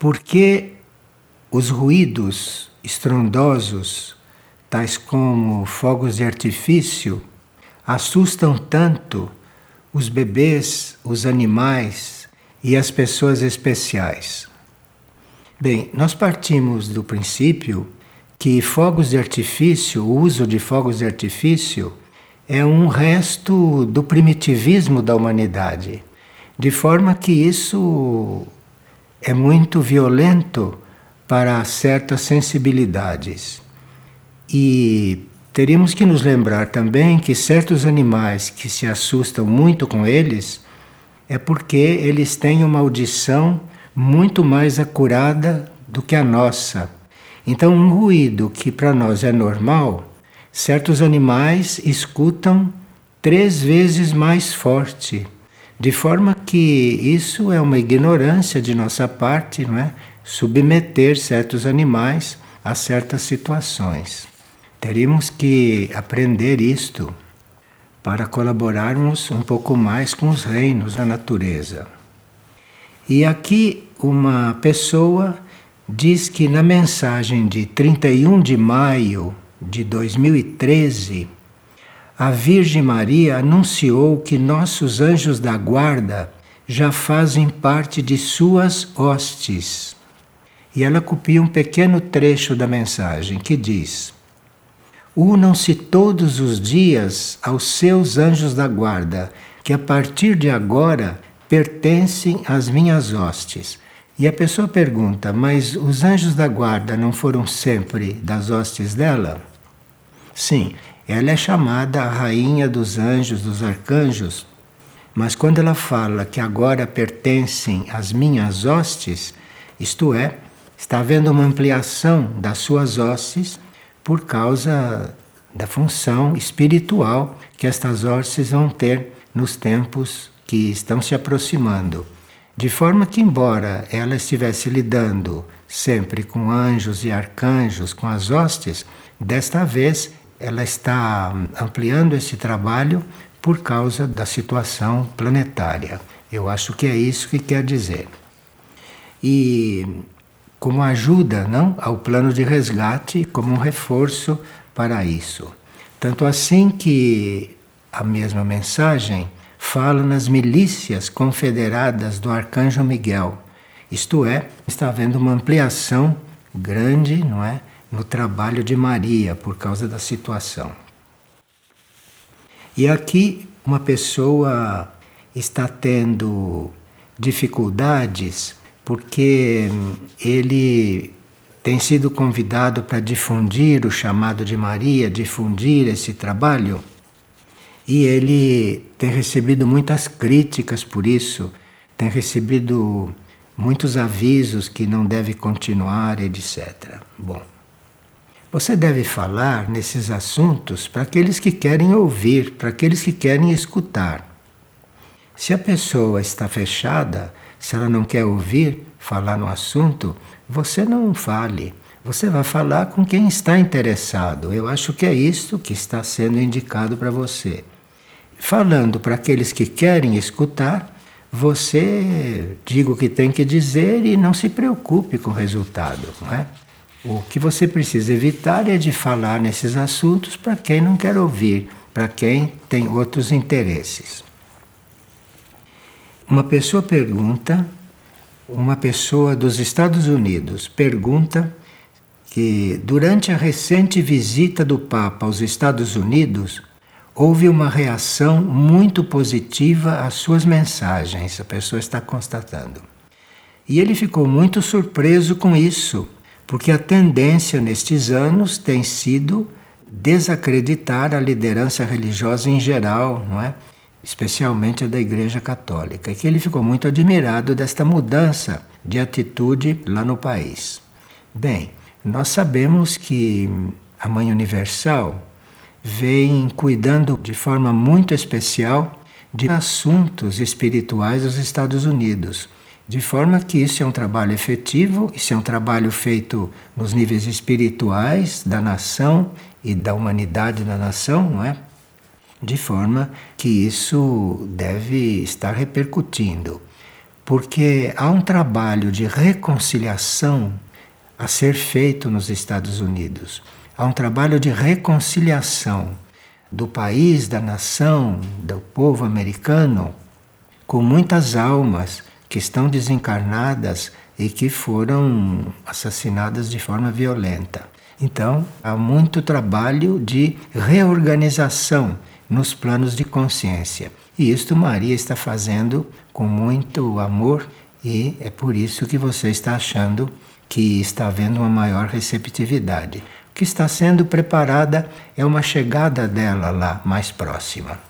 Porque os ruídos estrondosos, tais como fogos de artifício, assustam tanto os bebês, os animais e as pessoas especiais. Bem, nós partimos do princípio que fogos de artifício, o uso de fogos de artifício, é um resto do primitivismo da humanidade, de forma que isso é muito violento para certas sensibilidades. E teríamos que nos lembrar também que certos animais que se assustam muito com eles é porque eles têm uma audição muito mais acurada do que a nossa. Então, um ruído que para nós é normal, certos animais escutam três vezes mais forte. De forma que isso é uma ignorância de nossa parte, não é? Submeter certos animais a certas situações. Teríamos que aprender isto para colaborarmos um pouco mais com os reinos da natureza. E aqui uma pessoa diz que na mensagem de 31 de maio de 2013, a Virgem Maria anunciou que nossos anjos da guarda já fazem parte de suas hostes. E ela copia um pequeno trecho da mensagem que diz: Unam-se todos os dias aos seus anjos da guarda, que a partir de agora pertencem às minhas hostes. E a pessoa pergunta: Mas os anjos da guarda não foram sempre das hostes dela? Sim, ela é chamada a rainha dos anjos, dos arcanjos, mas quando ela fala que agora pertencem às minhas hostes, isto é, está havendo uma ampliação das suas hostes por causa da função espiritual que estas hostes vão ter nos tempos que estão se aproximando. De forma que, embora ela estivesse lidando sempre com anjos e arcanjos, com as hostes, desta vez ela está ampliando esse trabalho por causa da situação planetária. Eu acho que é isso que quer dizer. E como ajuda não, ao plano de resgate, como um reforço para isso. Tanto assim que a mesma mensagem fala nas milícias confederadas do arcanjo Miguel. Isto é, está havendo uma ampliação grande, não é, no trabalho de Maria por causa da situação. E aqui uma pessoa está tendo dificuldades porque ele tem sido convidado para difundir o chamado de Maria, difundir esse trabalho, e ele tem recebido muitas críticas por isso, tem recebido muitos avisos que não deve continuar, etc. Bom, você deve falar nesses assuntos para aqueles que querem ouvir, para aqueles que querem escutar. Se a pessoa está fechada, se ela não quer ouvir, falar no assunto, você não fale. Você vai falar com quem está interessado. Eu acho que é isso que está sendo indicado para você. Falando para aqueles que querem escutar, você diga o que tem que dizer e não se preocupe com o resultado, não é? O que você precisa evitar é de falar nesses assuntos para quem não quer ouvir, para quem tem outros interesses. Uma pessoa pergunta, uma pessoa dos Estados Unidos pergunta que durante a recente visita do Papa aos Estados Unidos houve uma reação muito positiva às suas mensagens, a pessoa está constatando. E ele ficou muito surpreso com isso, porque a tendência nestes anos tem sido desacreditar a liderança religiosa em geral, não é? especialmente a da Igreja Católica, e que ele ficou muito admirado desta mudança de atitude lá no país. Bem, nós sabemos que a Mãe Universal vem cuidando de forma muito especial de assuntos espirituais dos Estados Unidos. De forma que isso é um trabalho efetivo, isso é um trabalho feito nos níveis espirituais da nação e da humanidade da nação, não é? de forma que isso deve estar repercutindo. porque há um trabalho de reconciliação a ser feito nos Estados Unidos. Há um trabalho de reconciliação do país, da nação, do povo americano, com muitas almas que estão desencarnadas e que foram assassinadas de forma violenta. Então, há muito trabalho de reorganização nos planos de consciência. E isto Maria está fazendo com muito amor e é por isso que você está achando que está havendo uma maior receptividade. O que está sendo preparada é uma chegada dela lá mais próxima.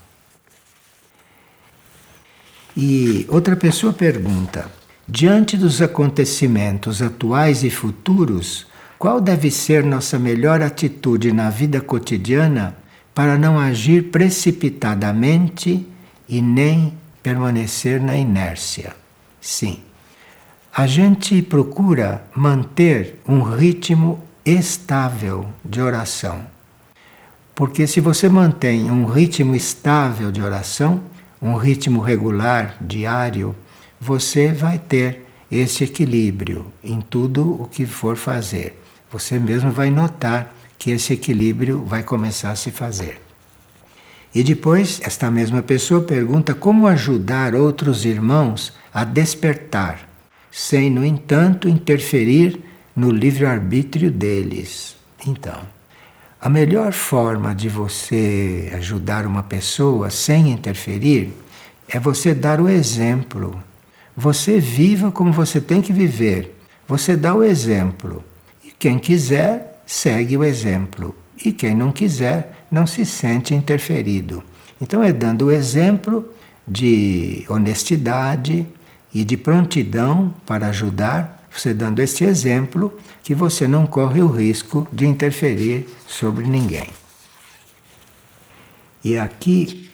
E outra pessoa pergunta: diante dos acontecimentos atuais e futuros, qual deve ser nossa melhor atitude na vida cotidiana para não agir precipitadamente e nem permanecer na inércia? Sim. A gente procura manter um ritmo estável de oração. Porque se você mantém um ritmo estável de oração, um ritmo regular, diário, você vai ter esse equilíbrio em tudo o que for fazer. Você mesmo vai notar que esse equilíbrio vai começar a se fazer. E depois, esta mesma pessoa pergunta como ajudar outros irmãos a despertar, sem, no entanto, interferir no livre-arbítrio deles. Então, a melhor forma de você ajudar uma pessoa sem interferir é você dar o exemplo. Você viva como você tem que viver. Você dá o exemplo. E quem quiser, segue o exemplo. E quem não quiser, não se sente interferido. Então é dando o exemplo de honestidade e de prontidão para ajudar você dando esse exemplo que você não corre o risco de interferir sobre ninguém. E aqui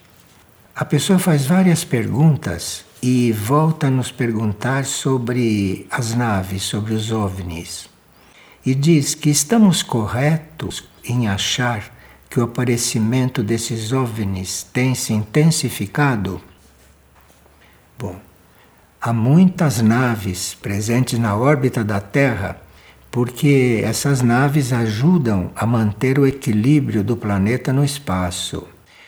a pessoa faz várias perguntas e volta a nos perguntar sobre as naves, sobre os ovnis. E diz que estamos corretos em achar que o aparecimento desses ovnis tem se intensificado? Bom, há muitas naves presentes na órbita da Terra, porque essas naves ajudam a manter o equilíbrio do planeta no espaço.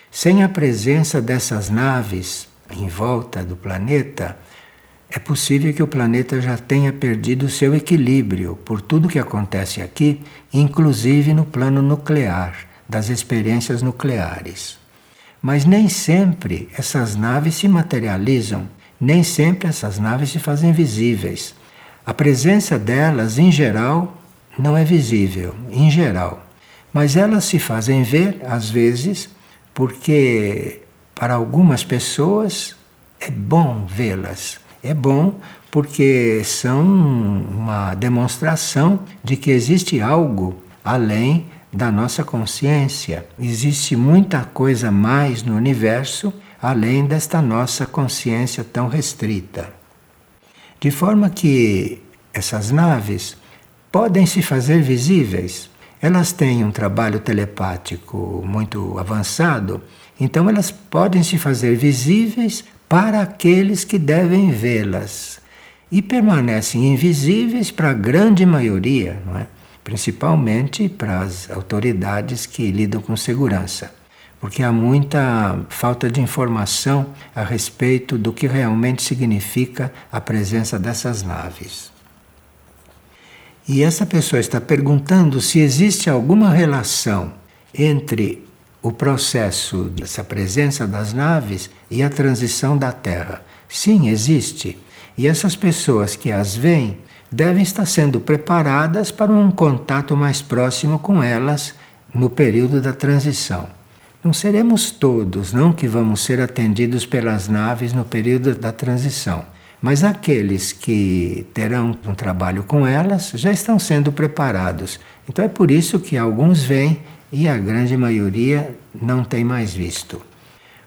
Sem a presença dessas naves em volta do planeta, é possível que o planeta já tenha perdido seu equilíbrio por tudo que acontece aqui, inclusive no plano nuclear, das experiências nucleares. Mas nem sempre essas naves se materializam nem sempre essas naves se fazem visíveis. A presença delas, em geral, não é visível, em geral. Mas elas se fazem ver, às vezes, porque para algumas pessoas é bom vê-las. É bom porque são uma demonstração de que existe algo além da nossa consciência. Existe muita coisa mais no universo além desta nossa consciência tão restrita. De forma que essas naves podem se fazer visíveis. Elas têm um trabalho telepático muito avançado, então elas podem se fazer visíveis para aqueles que devem vê-las e permanecem invisíveis para a grande maioria, é? principalmente para as autoridades que lidam com segurança porque há muita falta de informação a respeito do que realmente significa a presença dessas naves. E essa pessoa está perguntando se existe alguma relação entre o processo dessa presença das naves e a transição da Terra. Sim, existe. E essas pessoas que as veem devem estar sendo preparadas para um contato mais próximo com elas no período da transição. Não seremos todos, não que vamos ser atendidos pelas naves no período da transição, mas aqueles que terão um trabalho com elas já estão sendo preparados. Então é por isso que alguns vêm e a grande maioria não tem mais visto.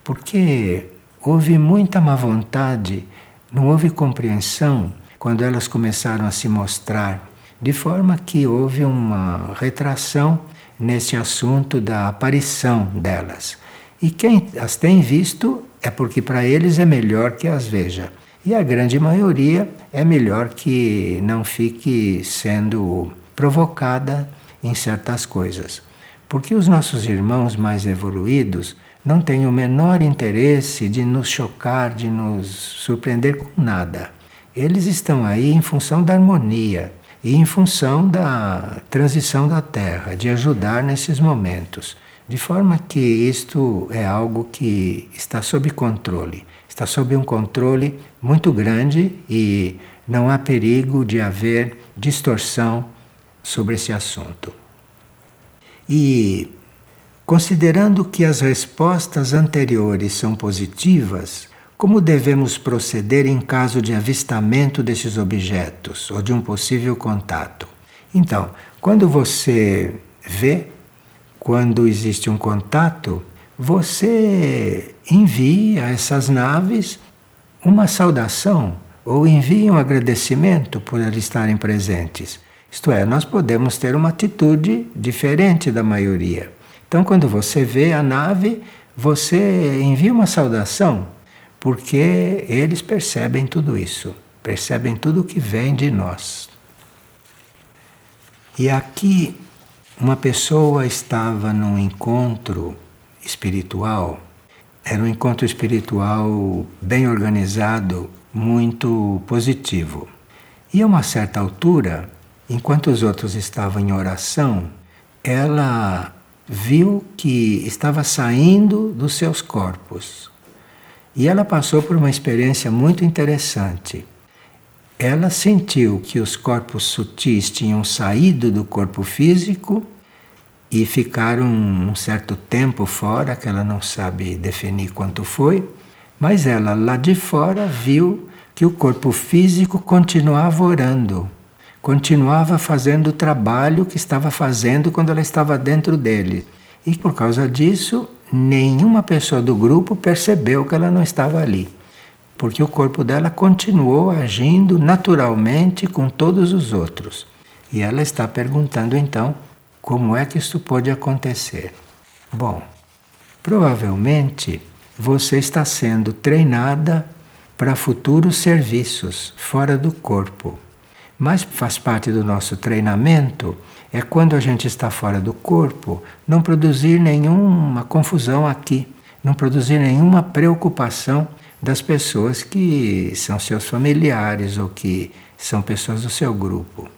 Porque houve muita má vontade, não houve compreensão quando elas começaram a se mostrar, de forma que houve uma retração nesse assunto da aparição delas. E quem as tem visto é porque para eles é melhor que as veja. E a grande maioria é melhor que não fique sendo provocada em certas coisas. Porque os nossos irmãos mais evoluídos não têm o menor interesse de nos chocar, de nos surpreender com nada. Eles estão aí em função da harmonia e em função da transição da Terra, de ajudar nesses momentos. De forma que isto é algo que está sob controle. Está sob um controle muito grande e não há perigo de haver distorção sobre esse assunto. E considerando que as respostas anteriores são positivas, como devemos proceder em caso de avistamento desses objetos ou de um possível contato? Então, quando você vê, quando existe um contato, você envia a essas naves uma saudação ou envia um agradecimento por eles estarem presentes. Isto é, nós podemos ter uma atitude diferente da maioria. Então, quando você vê a nave, você envia uma saudação, porque eles percebem tudo isso, percebem tudo o que vem de nós. E aqui, uma pessoa estava num encontro espiritual, era um encontro espiritual bem organizado, muito positivo. E a uma certa altura, Enquanto os outros estavam em oração, ela viu que estava saindo dos seus corpos. E ela passou por uma experiência muito interessante. Ela sentiu que os corpos sutis tinham saído do corpo físico e ficaram um certo tempo fora, que ela não sabe definir quanto foi, mas ela lá de fora viu que o corpo físico continuava orando continuava fazendo o trabalho que estava fazendo quando ela estava dentro dele. E por causa disso, nenhuma pessoa do grupo percebeu que ela não estava ali. Porque o corpo dela continuou agindo naturalmente com todos os outros. E ela está perguntando então como é que isso pode acontecer. Bom, provavelmente você está sendo treinada para futuros serviços fora do corpo. Mas faz parte do nosso treinamento é quando a gente está fora do corpo, não produzir nenhuma confusão aqui, não produzir nenhuma preocupação das pessoas que são seus familiares ou que são pessoas do seu grupo.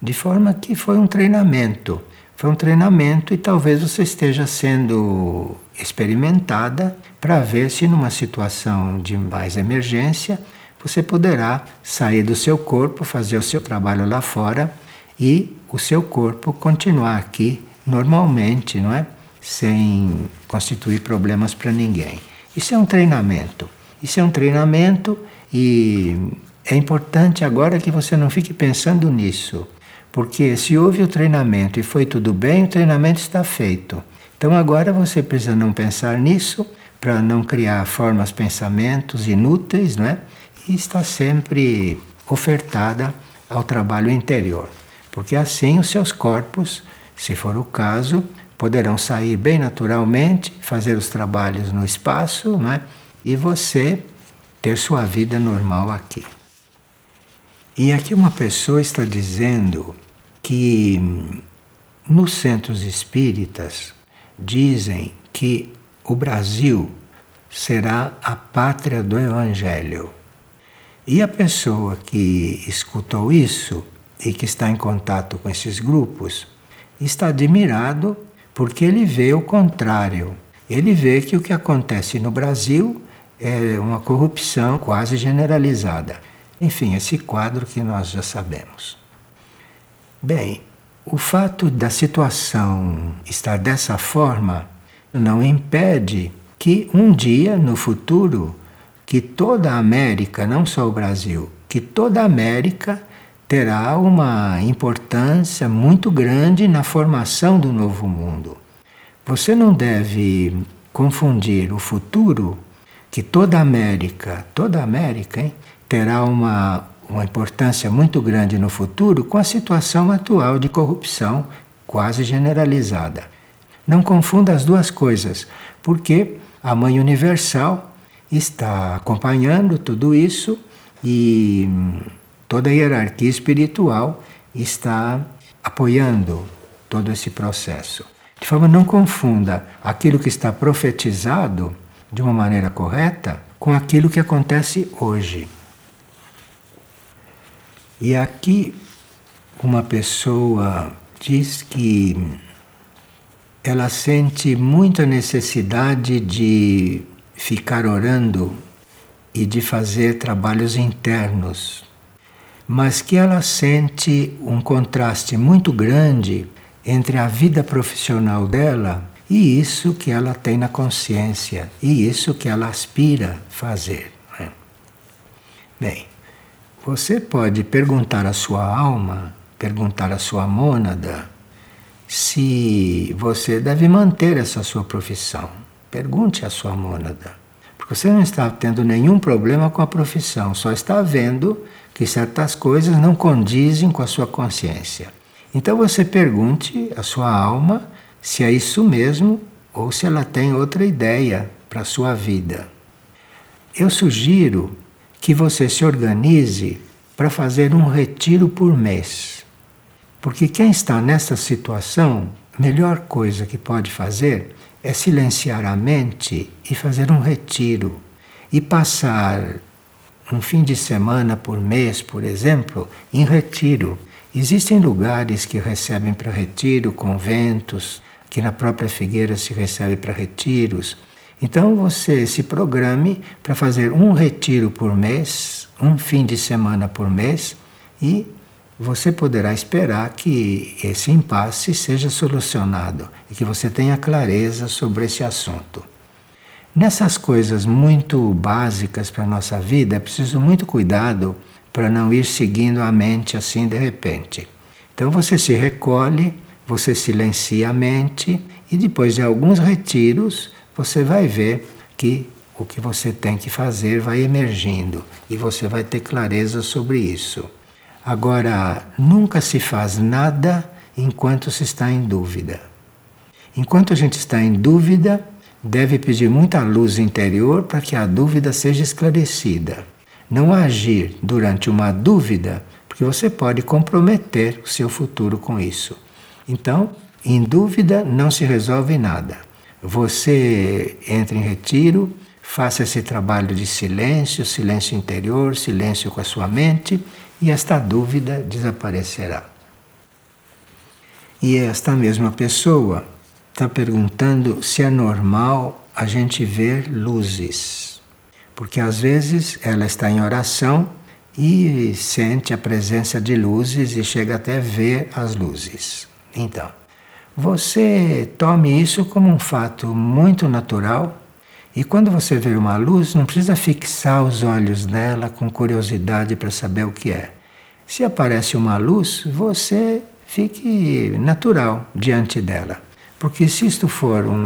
De forma que foi um treinamento. Foi um treinamento e talvez você esteja sendo experimentada para ver se numa situação de mais emergência você poderá sair do seu corpo, fazer o seu trabalho lá fora e o seu corpo continuar aqui normalmente, não é? Sem constituir problemas para ninguém. Isso é um treinamento. Isso é um treinamento e é importante agora que você não fique pensando nisso. Porque se houve o treinamento e foi tudo bem, o treinamento está feito. Então agora você precisa não pensar nisso para não criar formas, pensamentos inúteis, não é? e está sempre ofertada ao trabalho interior, porque assim os seus corpos, se for o caso, poderão sair bem naturalmente, fazer os trabalhos no espaço, né? e você ter sua vida normal aqui. E aqui uma pessoa está dizendo que nos centros espíritas dizem que o Brasil será a pátria do Evangelho. E a pessoa que escutou isso e que está em contato com esses grupos está admirado porque ele vê o contrário. Ele vê que o que acontece no Brasil é uma corrupção quase generalizada. Enfim, esse quadro que nós já sabemos. Bem, o fato da situação estar dessa forma não impede que um dia no futuro que toda a América, não só o Brasil, que toda a América terá uma importância muito grande na formação do novo mundo. Você não deve confundir o futuro, que toda a América, toda a América, hein, terá uma, uma importância muito grande no futuro, com a situação atual de corrupção quase generalizada. Não confunda as duas coisas, porque a Mãe Universal está acompanhando tudo isso e toda a hierarquia espiritual está apoiando todo esse processo. De forma não confunda aquilo que está profetizado de uma maneira correta com aquilo que acontece hoje. E aqui uma pessoa diz que ela sente muita necessidade de ficar orando e de fazer trabalhos internos, mas que ela sente um contraste muito grande entre a vida profissional dela e isso que ela tem na consciência, e isso que ela aspira fazer. Né? Bem, você pode perguntar à sua alma, perguntar à sua mônada, se você deve manter essa sua profissão. Pergunte à sua mônada. Porque você não está tendo nenhum problema com a profissão, só está vendo que certas coisas não condizem com a sua consciência. Então você pergunte à sua alma se é isso mesmo ou se ela tem outra ideia para a sua vida. Eu sugiro que você se organize para fazer um retiro por mês. Porque quem está nessa situação, a melhor coisa que pode fazer é silenciar a mente e fazer um retiro. E passar um fim de semana por mês, por exemplo, em retiro Existem lugares que recebem para retiro, conventos, que na própria Figueira se recebe para retiros. Então você se programe para fazer um retiro por mês, um fim de semana por mês, e você poderá esperar que esse impasse seja solucionado e que você tenha clareza sobre esse assunto. Nessas coisas muito básicas para a nossa vida, é preciso muito cuidado para não ir seguindo a mente assim de repente. Então você se recolhe, você silencia a mente e depois de alguns retiros você vai ver que o que você tem que fazer vai emergindo e você vai ter clareza sobre isso. Agora, nunca se faz nada enquanto se está em dúvida. Enquanto a gente está em dúvida, deve pedir muita luz interior para que a dúvida seja esclarecida não agir durante uma dúvida, porque você pode comprometer o seu futuro com isso. Então, em dúvida não se resolve nada. Você entra em retiro, faça esse trabalho de silêncio, silêncio interior, silêncio com a sua mente, e esta dúvida desaparecerá. E esta mesma pessoa está perguntando se é normal a gente ver luzes porque às vezes ela está em oração e sente a presença de luzes e chega até ver as luzes. Então, você tome isso como um fato muito natural e quando você vê uma luz, não precisa fixar os olhos nela com curiosidade para saber o que é. Se aparece uma luz, você fique natural diante dela. Porque se isto for um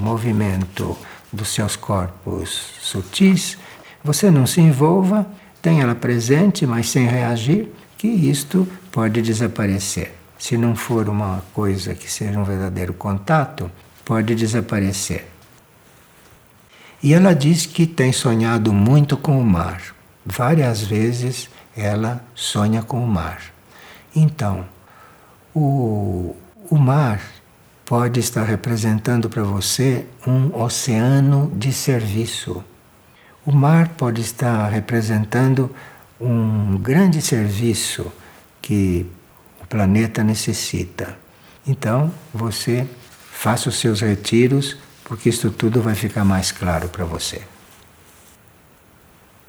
movimento dos seus corpos sutis, você não se envolva, tenha ela presente, mas sem reagir, que isto pode desaparecer. Se não for uma coisa que seja um verdadeiro contato, pode desaparecer. E ela diz que tem sonhado muito com o mar. Várias vezes ela sonha com o mar. Então, o, o mar pode estar representando para você um oceano de serviço. O mar pode estar representando um grande serviço que o planeta necessita. Então, você faça os seus retiros, porque isso tudo vai ficar mais claro para você.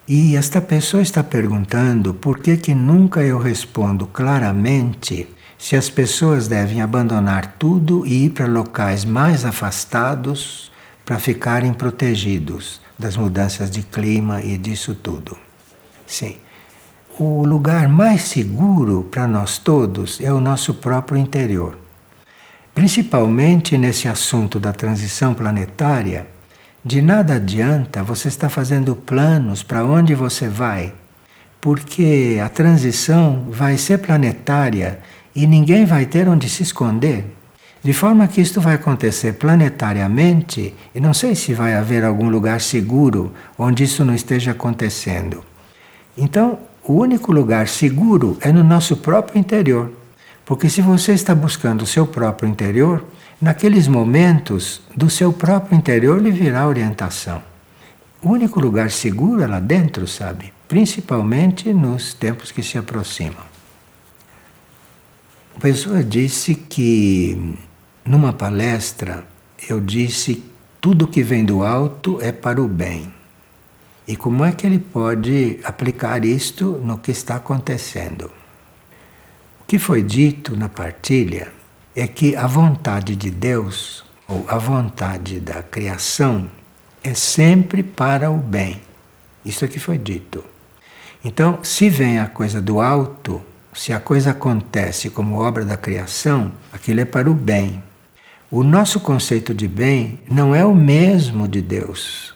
E esta pessoa está perguntando por que que nunca eu respondo claramente se as pessoas devem abandonar tudo e ir para locais mais afastados para ficarem protegidos das mudanças de clima e disso tudo. Sim. O lugar mais seguro para nós todos é o nosso próprio interior. Principalmente nesse assunto da transição planetária, de nada adianta você estar fazendo planos para onde você vai, porque a transição vai ser planetária e ninguém vai ter onde se esconder. De forma que isto vai acontecer planetariamente e não sei se vai haver algum lugar seguro onde isso não esteja acontecendo. Então, o único lugar seguro é no nosso próprio interior. Porque se você está buscando o seu próprio interior, naqueles momentos do seu próprio interior lhe virá orientação. O único lugar seguro é lá dentro, sabe? Principalmente nos tempos que se aproximam. A pessoa disse que numa palestra, eu disse: tudo que vem do alto é para o bem. E como é que ele pode aplicar isto no que está acontecendo? O que foi dito na partilha é que a vontade de Deus, ou a vontade da criação, é sempre para o bem. Isso é que foi dito. Então, se vem a coisa do alto, se a coisa acontece como obra da criação, aquilo é para o bem. O nosso conceito de bem não é o mesmo de Deus.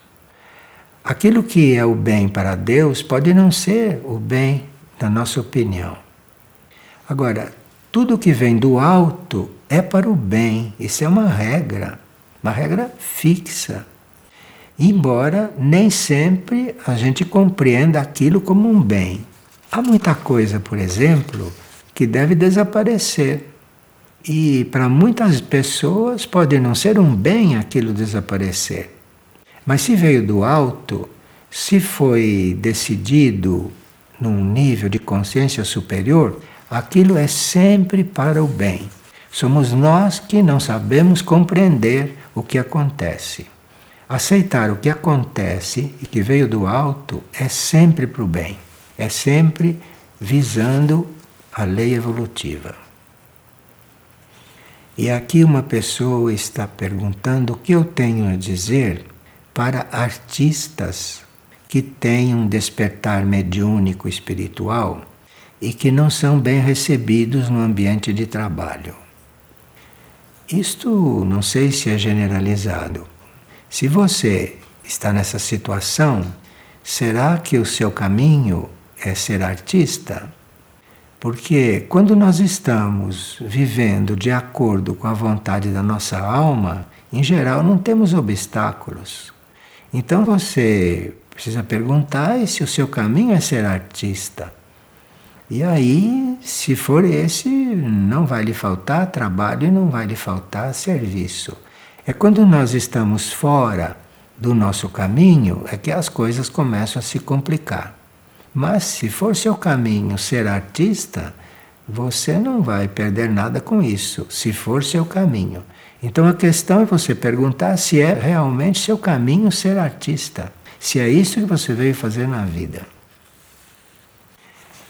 Aquilo que é o bem para Deus pode não ser o bem na nossa opinião. Agora, tudo que vem do alto é para o bem. Isso é uma regra, uma regra fixa. Embora nem sempre a gente compreenda aquilo como um bem. Há muita coisa, por exemplo, que deve desaparecer. E para muitas pessoas pode não ser um bem aquilo desaparecer. Mas se veio do alto, se foi decidido num nível de consciência superior, aquilo é sempre para o bem. Somos nós que não sabemos compreender o que acontece. Aceitar o que acontece e que veio do alto é sempre para o bem, é sempre visando a lei evolutiva. E aqui uma pessoa está perguntando o que eu tenho a dizer para artistas que têm um despertar mediúnico espiritual e que não são bem recebidos no ambiente de trabalho. Isto não sei se é generalizado. Se você está nessa situação, será que o seu caminho é ser artista? Porque quando nós estamos vivendo de acordo com a vontade da nossa alma, em geral não temos obstáculos. Então você precisa perguntar se o seu caminho é ser artista. E aí, se for esse, não vai lhe faltar trabalho e não vai lhe faltar serviço. É quando nós estamos fora do nosso caminho é que as coisas começam a se complicar. Mas se for seu caminho ser artista, você não vai perder nada com isso, se for seu caminho. Então a questão é você perguntar se é realmente seu caminho ser artista, se é isso que você veio fazer na vida.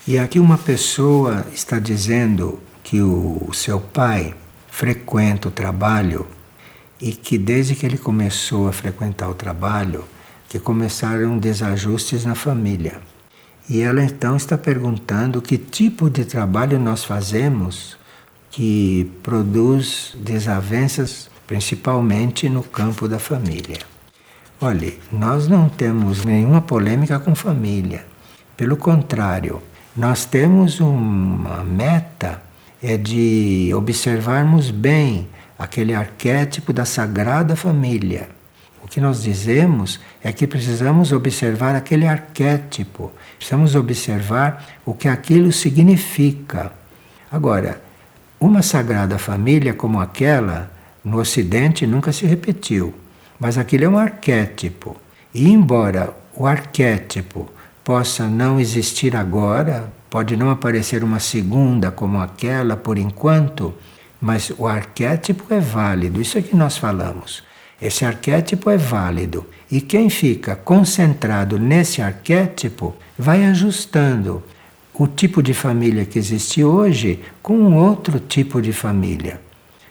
E aqui uma pessoa está dizendo que o seu pai frequenta o trabalho e que desde que ele começou a frequentar o trabalho, que começaram desajustes na família. E ela então está perguntando que tipo de trabalho nós fazemos que produz desavenças, principalmente no campo da família. Olhe, nós não temos nenhuma polêmica com família. Pelo contrário, nós temos uma meta é de observarmos bem aquele arquétipo da sagrada família o que nós dizemos é que precisamos observar aquele arquétipo, precisamos observar o que aquilo significa. Agora, uma sagrada família como aquela, no Ocidente nunca se repetiu, mas aquilo é um arquétipo. E embora o arquétipo possa não existir agora, pode não aparecer uma segunda como aquela por enquanto, mas o arquétipo é válido, isso é que nós falamos. Esse arquétipo é válido e quem fica concentrado nesse arquétipo vai ajustando o tipo de família que existe hoje com um outro tipo de família,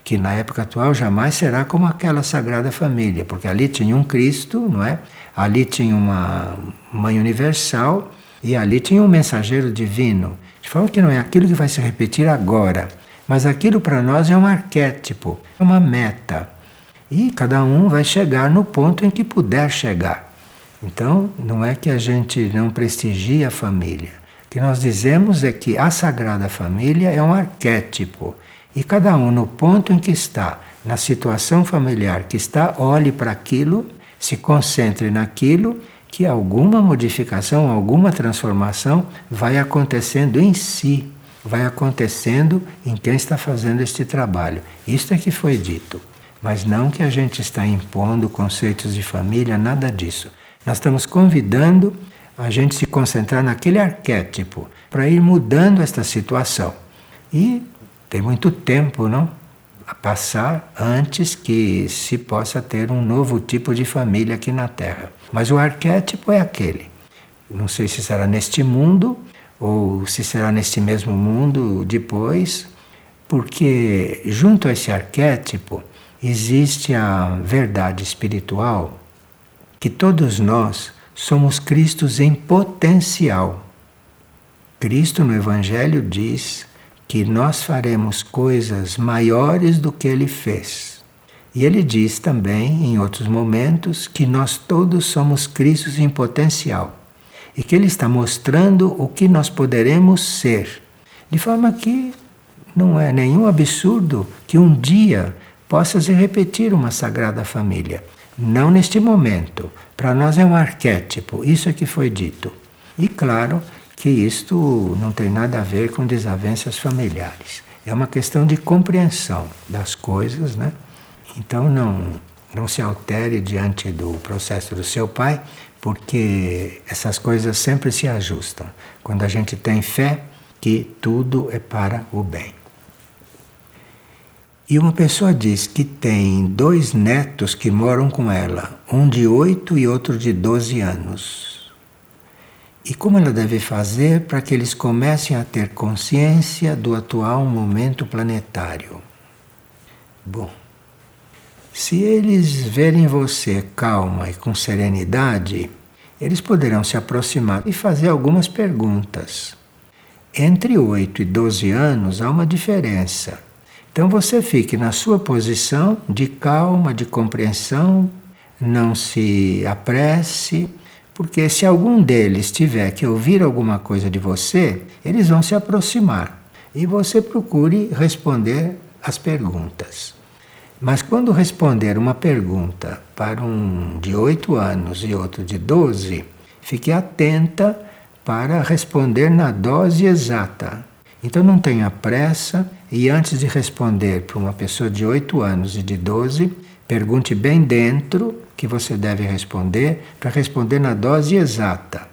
que na época atual jamais será como aquela sagrada família, porque ali tinha um Cristo, não é? Ali tinha uma mãe universal e ali tinha um mensageiro divino. De forma que não é aquilo que vai se repetir agora, mas aquilo para nós é um arquétipo, é uma meta. E cada um vai chegar no ponto em que puder chegar. Então, não é que a gente não prestigie a família. O que nós dizemos é que a Sagrada Família é um arquétipo. E cada um no ponto em que está, na situação familiar que está, olhe para aquilo, se concentre naquilo, que alguma modificação, alguma transformação vai acontecendo em si, vai acontecendo em quem está fazendo este trabalho. Isto é que foi dito. Mas não que a gente está impondo conceitos de família, nada disso. Nós estamos convidando a gente se concentrar naquele arquétipo para ir mudando esta situação. E tem muito tempo, não? A passar antes que se possa ter um novo tipo de família aqui na Terra. Mas o arquétipo é aquele. Não sei se será neste mundo ou se será neste mesmo mundo depois, porque junto a esse arquétipo existe a verdade espiritual que todos nós somos Cristos em potencial. Cristo no Evangelho diz que nós faremos coisas maiores do que ele fez. E ele diz também, em outros momentos, que nós todos somos Cristos em potencial e que ele está mostrando o que nós poderemos ser. De forma que não é nenhum absurdo que um dia possa se repetir uma Sagrada Família. Não neste momento. Para nós é um arquétipo, isso é que foi dito. E claro que isto não tem nada a ver com desavenças familiares. É uma questão de compreensão das coisas, né? Então não, não se altere diante do processo do seu pai, porque essas coisas sempre se ajustam. Quando a gente tem fé que tudo é para o bem. E uma pessoa diz que tem dois netos que moram com ela, um de 8 e outro de 12 anos. E como ela deve fazer para que eles comecem a ter consciência do atual momento planetário? Bom, se eles verem você calma e com serenidade, eles poderão se aproximar e fazer algumas perguntas. Entre 8 e 12 anos há uma diferença. Então você fique na sua posição de calma, de compreensão, não se apresse, porque se algum deles tiver que ouvir alguma coisa de você, eles vão se aproximar e você procure responder as perguntas. Mas quando responder uma pergunta para um de 8 anos e outro de 12, fique atenta para responder na dose exata. Então não tenha pressa e antes de responder para uma pessoa de 8 anos e de 12, pergunte bem dentro que você deve responder para responder na dose exata.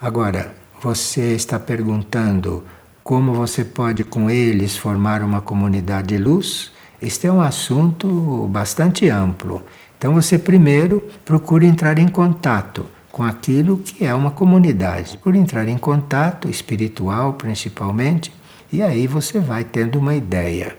Agora, você está perguntando como você pode com eles formar uma comunidade de luz? Este é um assunto bastante amplo. Então você primeiro procura entrar em contato com aquilo que é uma comunidade, por entrar em contato espiritual principalmente, e aí você vai tendo uma ideia.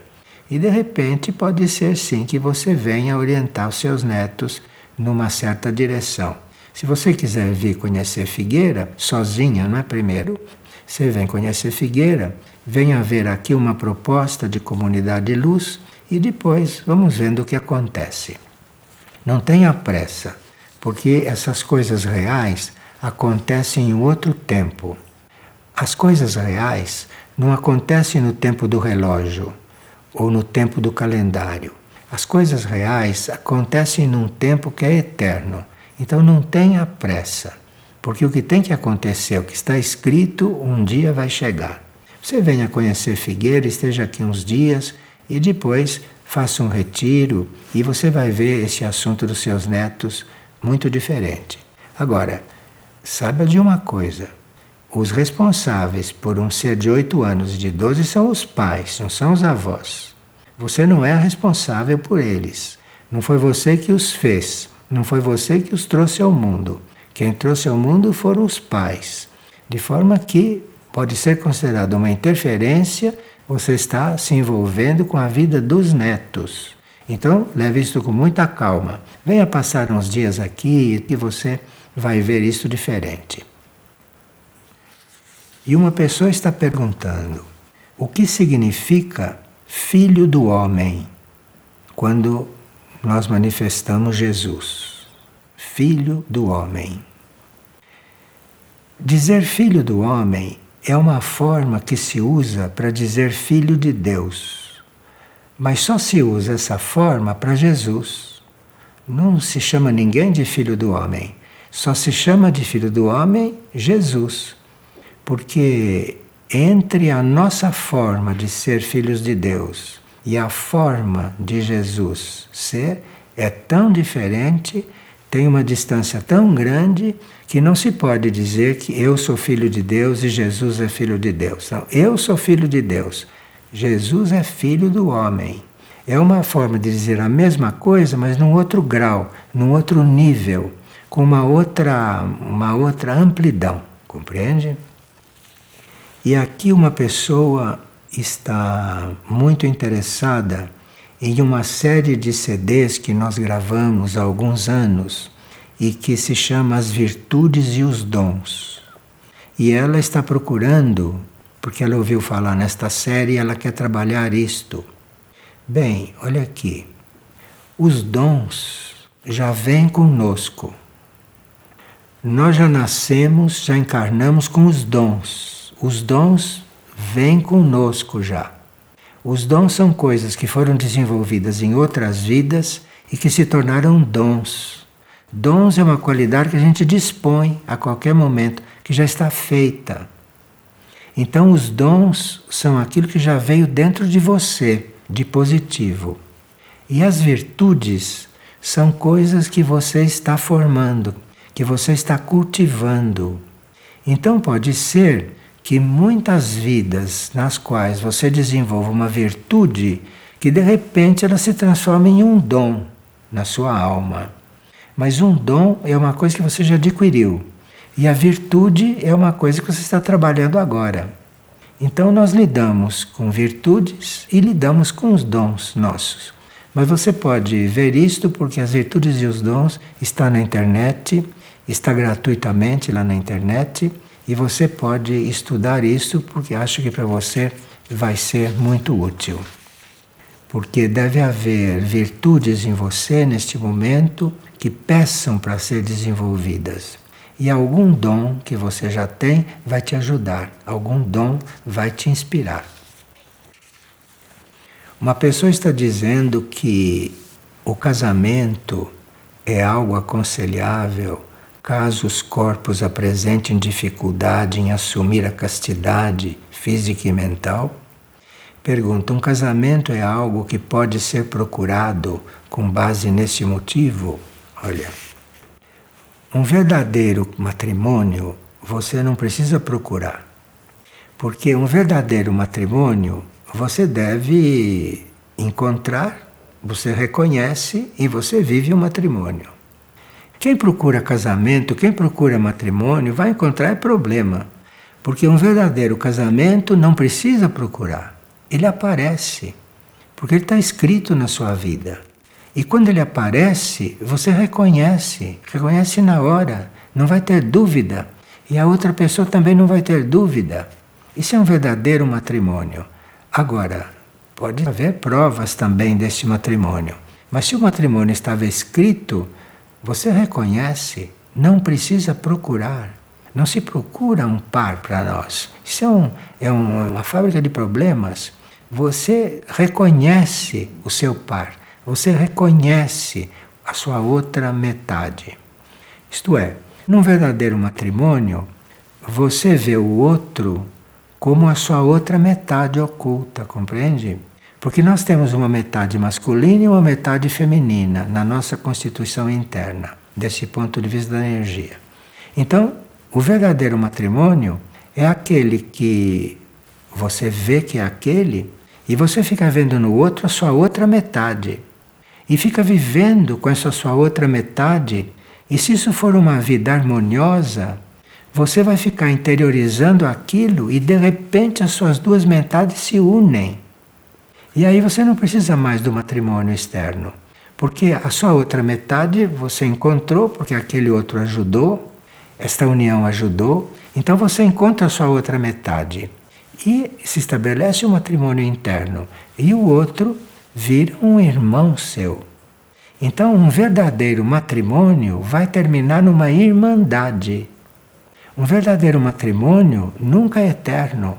E de repente pode ser sim que você venha orientar os seus netos numa certa direção. Se você quiser vir conhecer Figueira, sozinha, não é primeiro? Você vem conhecer Figueira, venha ver aqui uma proposta de comunidade de luz e depois vamos vendo o que acontece. Não tenha pressa porque essas coisas reais acontecem em outro tempo. As coisas reais não acontecem no tempo do relógio ou no tempo do calendário. As coisas reais acontecem num tempo que é eterno. Então não tenha pressa, porque o que tem que acontecer, o que está escrito, um dia vai chegar. Você venha conhecer Figueira, esteja aqui uns dias e depois faça um retiro e você vai ver esse assunto dos seus netos muito diferente. Agora, saiba de uma coisa: os responsáveis por um ser de 8 anos e de 12 são os pais, não são os avós. Você não é responsável por eles. Não foi você que os fez, não foi você que os trouxe ao mundo. Quem trouxe ao mundo foram os pais. De forma que pode ser considerado uma interferência, você está se envolvendo com a vida dos netos. Então, leve isso com muita calma. Venha passar uns dias aqui e você vai ver isso diferente. E uma pessoa está perguntando: o que significa filho do homem quando nós manifestamos Jesus? Filho do homem. Dizer filho do homem é uma forma que se usa para dizer filho de Deus Mas só se usa essa forma para Jesus. Não se chama ninguém de filho do homem. Só se chama de filho do homem Jesus. Porque entre a nossa forma de ser filhos de Deus e a forma de Jesus ser é tão diferente, tem uma distância tão grande que não se pode dizer que eu sou filho de Deus e Jesus é filho de Deus. Não, eu sou filho de Deus. Jesus é filho do homem. É uma forma de dizer a mesma coisa, mas num outro grau, num outro nível, com uma outra, uma outra amplidão. Compreende? E aqui uma pessoa está muito interessada em uma série de CDs que nós gravamos há alguns anos e que se chama As Virtudes e os Dons. E ela está procurando, porque ela ouviu falar nesta série e ela quer trabalhar isto. Bem, olha aqui. Os dons já vêm conosco. Nós já nascemos, já encarnamos com os dons os dons vêm conosco já. Os dons são coisas que foram desenvolvidas em outras vidas e que se tornaram dons. Dons é uma qualidade que a gente dispõe a qualquer momento, que já está feita. Então, os dons são aquilo que já veio dentro de você, de positivo. E as virtudes são coisas que você está formando, que você está cultivando. Então, pode ser que muitas vidas nas quais você desenvolve uma virtude que de repente ela se transforma em um dom na sua alma. Mas um dom é uma coisa que você já adquiriu. E a virtude é uma coisa que você está trabalhando agora. Então nós lidamos com virtudes e lidamos com os dons nossos. Mas você pode ver isto porque as virtudes e os dons estão na internet, está gratuitamente lá na internet e você pode estudar isso porque acho que para você vai ser muito útil. Porque deve haver virtudes em você neste momento que peçam para ser desenvolvidas. E algum dom que você já tem vai te ajudar, algum dom vai te inspirar. Uma pessoa está dizendo que o casamento é algo aconselhável Caso os corpos apresentem dificuldade em assumir a castidade física e mental, pergunta: um casamento é algo que pode ser procurado com base nesse motivo? Olha, um verdadeiro matrimônio você não precisa procurar, porque um verdadeiro matrimônio você deve encontrar, você reconhece e você vive um matrimônio. Quem procura casamento, quem procura matrimônio, vai encontrar problema. Porque um verdadeiro casamento não precisa procurar. Ele aparece. Porque ele está escrito na sua vida. E quando ele aparece, você reconhece, reconhece na hora, não vai ter dúvida. E a outra pessoa também não vai ter dúvida. Isso é um verdadeiro matrimônio. Agora, pode haver provas também desse matrimônio. Mas se o matrimônio estava escrito, você reconhece, não precisa procurar. Não se procura um par para nós. Isso é, um, é uma fábrica de problemas. Você reconhece o seu par, você reconhece a sua outra metade. Isto é, num verdadeiro matrimônio, você vê o outro como a sua outra metade oculta, compreende? Porque nós temos uma metade masculina e uma metade feminina na nossa constituição interna, desse ponto de vista da energia. Então, o verdadeiro matrimônio é aquele que você vê que é aquele e você fica vendo no outro a sua outra metade. E fica vivendo com essa sua outra metade. E se isso for uma vida harmoniosa, você vai ficar interiorizando aquilo e de repente as suas duas metades se unem. E aí você não precisa mais do matrimônio externo, porque a sua outra metade você encontrou, porque aquele outro ajudou, esta união ajudou, então você encontra a sua outra metade. E se estabelece um matrimônio interno, e o outro vira um irmão seu. Então, um verdadeiro matrimônio vai terminar numa irmandade. Um verdadeiro matrimônio nunca é eterno.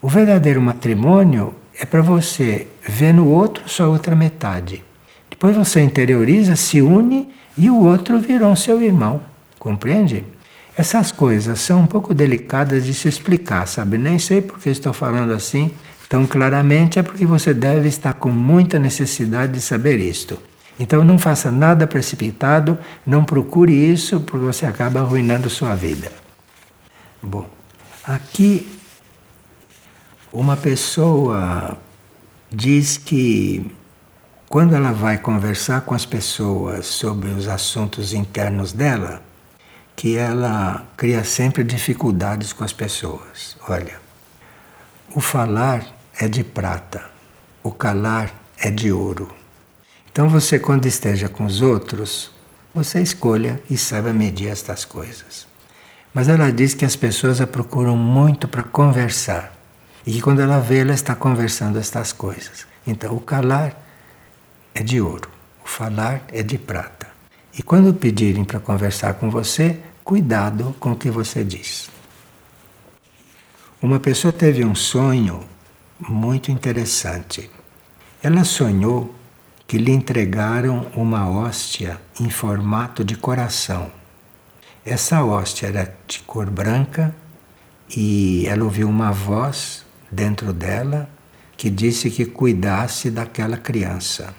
O verdadeiro matrimônio é para você ver no outro sua outra metade. Depois você interioriza, se une e o outro virou seu irmão. Compreende? Essas coisas são um pouco delicadas de se explicar, sabe? Nem sei porque estou falando assim tão claramente, é porque você deve estar com muita necessidade de saber isto. Então não faça nada precipitado, não procure isso, porque você acaba arruinando sua vida. Bom, aqui uma pessoa diz que quando ela vai conversar com as pessoas sobre os assuntos internos dela, que ela cria sempre dificuldades com as pessoas. Olha, o falar é de prata, o calar é de ouro. Então você, quando esteja com os outros, você escolha e saiba medir estas coisas. Mas ela diz que as pessoas a procuram muito para conversar. E que quando ela vê, ela está conversando estas coisas. Então, o calar é de ouro, o falar é de prata. E quando pedirem para conversar com você, cuidado com o que você diz. Uma pessoa teve um sonho muito interessante. Ela sonhou que lhe entregaram uma hóstia em formato de coração. Essa hóstia era de cor branca e ela ouviu uma voz dentro dela que disse que cuidasse daquela criança.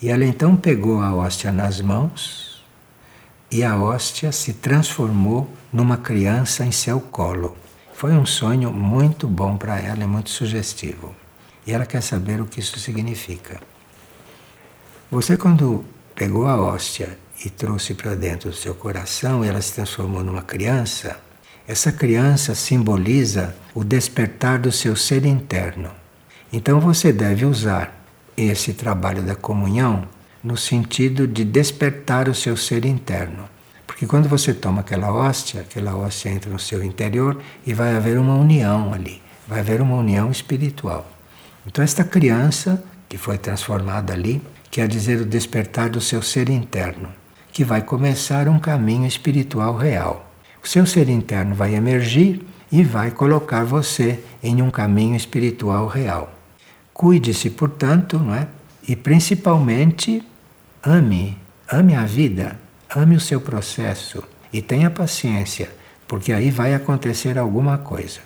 E ela então pegou a hóstia nas mãos e a hóstia se transformou numa criança em seu colo. Foi um sonho muito bom para ela e muito sugestivo. E ela quer saber o que isso significa. Você, quando pegou a hóstia e trouxe para dentro do seu coração, e ela se transformou numa criança, essa criança simboliza o despertar do seu ser interno. Então você deve usar esse trabalho da comunhão no sentido de despertar o seu ser interno. Porque quando você toma aquela hóstia, aquela hóstia entra no seu interior e vai haver uma união ali, vai haver uma união espiritual. Então, esta criança que foi transformada ali, quer dizer o despertar do seu ser interno, que vai começar um caminho espiritual real. O seu ser interno vai emergir e vai colocar você em um caminho espiritual real. Cuide-se, portanto, não é? E principalmente ame, ame a vida, ame o seu processo e tenha paciência, porque aí vai acontecer alguma coisa.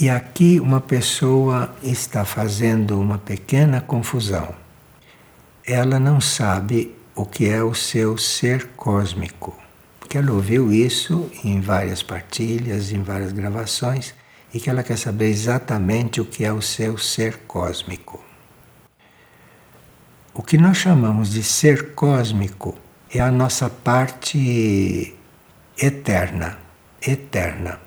E aqui uma pessoa está fazendo uma pequena confusão. Ela não sabe o que é o seu ser cósmico, porque ela ouviu isso em várias partilhas, em várias gravações, e que ela quer saber exatamente o que é o seu ser cósmico. O que nós chamamos de ser cósmico é a nossa parte eterna, eterna.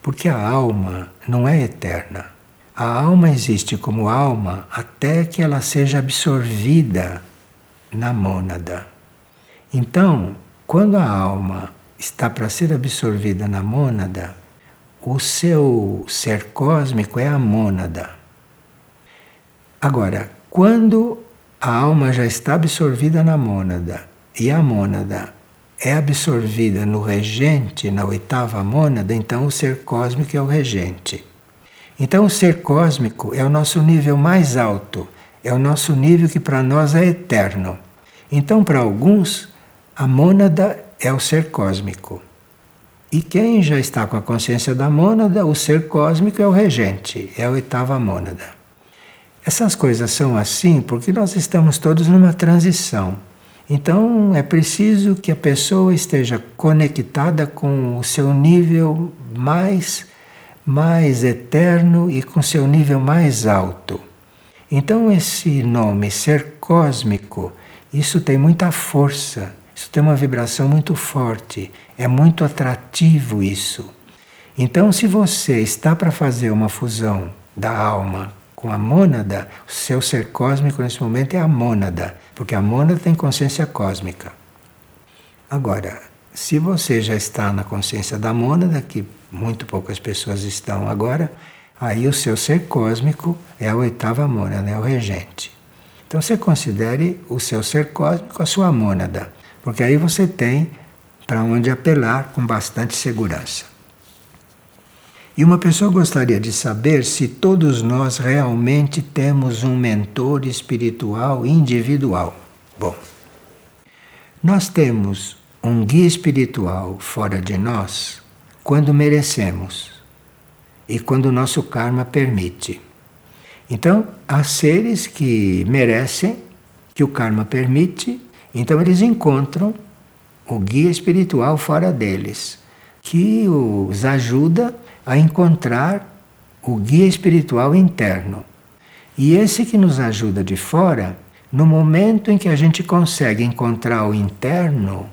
Porque a alma não é eterna. A alma existe como alma até que ela seja absorvida na mônada. Então, quando a alma está para ser absorvida na mônada, o seu ser cósmico é a mônada. Agora, quando a alma já está absorvida na mônada e a mônada é absorvida no regente, na oitava mônada, então o ser cósmico é o regente. Então o ser cósmico é o nosso nível mais alto, é o nosso nível que para nós é eterno. Então, para alguns, a mônada é o ser cósmico. E quem já está com a consciência da mônada, o ser cósmico é o regente, é a oitava mônada. Essas coisas são assim porque nós estamos todos numa transição. Então é preciso que a pessoa esteja conectada com o seu nível mais mais eterno e com seu nível mais alto. Então esse nome ser cósmico, isso tem muita força, isso tem uma vibração muito forte, é muito atrativo isso. Então se você está para fazer uma fusão da alma com a mônada, o seu ser cósmico nesse momento é a mônada, porque a mônada tem consciência cósmica. Agora, se você já está na consciência da mônada, que muito poucas pessoas estão agora, aí o seu ser cósmico é a oitava mônada, é o regente. Então você considere o seu ser cósmico a sua mônada, porque aí você tem para onde apelar com bastante segurança. E uma pessoa gostaria de saber se todos nós realmente temos um mentor espiritual individual. Bom, nós temos um guia espiritual fora de nós quando merecemos e quando o nosso karma permite. Então, há seres que merecem, que o karma permite, então eles encontram o guia espiritual fora deles, que os ajuda a encontrar o guia espiritual interno. E esse que nos ajuda de fora, no momento em que a gente consegue encontrar o interno,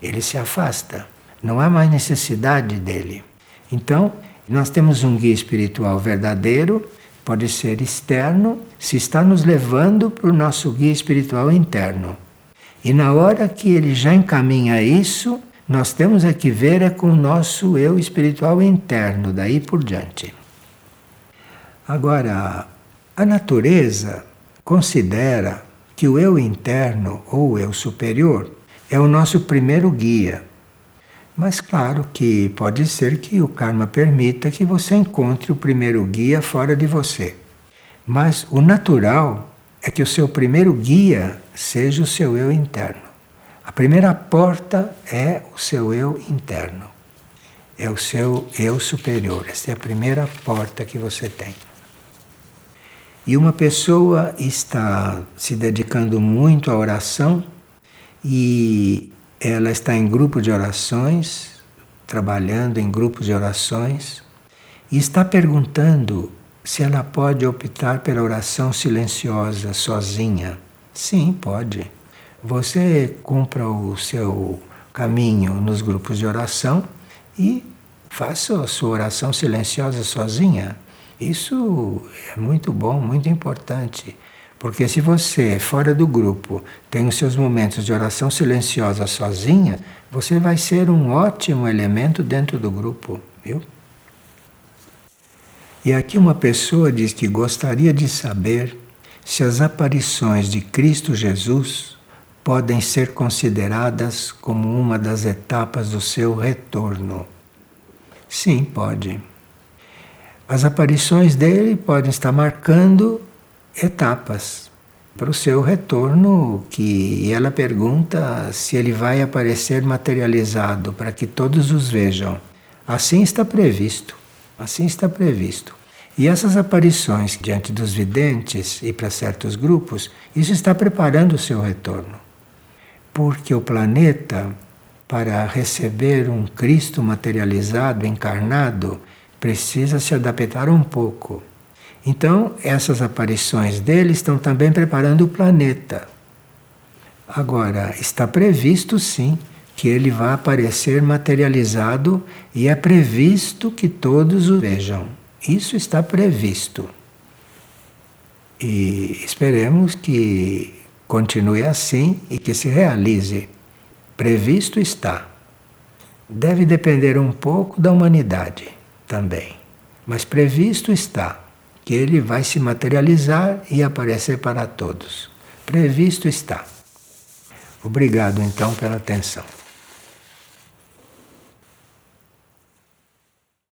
ele se afasta. Não há mais necessidade dele. Então, nós temos um guia espiritual verdadeiro, pode ser externo, se está nos levando para o nosso guia espiritual interno. E na hora que ele já encaminha isso, nós temos é que ver é com o nosso eu espiritual interno, daí por diante. Agora, a natureza considera que o eu interno ou o eu superior é o nosso primeiro guia. Mas claro que pode ser que o karma permita que você encontre o primeiro guia fora de você. Mas o natural é que o seu primeiro guia seja o seu eu interno. A primeira porta é o seu eu interno. É o seu eu superior. Essa é a primeira porta que você tem. E uma pessoa está se dedicando muito à oração e ela está em grupo de orações, trabalhando em grupos de orações, e está perguntando se ela pode optar pela oração silenciosa, sozinha. Sim, pode. Você cumpra o seu caminho nos grupos de oração e faça a sua oração silenciosa sozinha. Isso é muito bom, muito importante. Porque se você, fora do grupo, tem os seus momentos de oração silenciosa sozinha, você vai ser um ótimo elemento dentro do grupo, viu? E aqui uma pessoa diz que gostaria de saber se as aparições de Cristo Jesus podem ser consideradas como uma das etapas do seu retorno. Sim, pode. As aparições dele podem estar marcando etapas para o seu retorno, que ela pergunta se ele vai aparecer materializado para que todos os vejam. Assim está previsto, assim está previsto. E essas aparições diante dos videntes e para certos grupos, isso está preparando o seu retorno. Porque o planeta, para receber um Cristo materializado, encarnado, precisa se adaptar um pouco. Então, essas aparições dele estão também preparando o planeta. Agora, está previsto sim que ele vai aparecer materializado e é previsto que todos o vejam. Isso está previsto. E esperemos que continue assim e que se realize. Previsto está. Deve depender um pouco da humanidade também, mas previsto está que ele vai se materializar e aparecer para todos. Previsto está. Obrigado então pela atenção.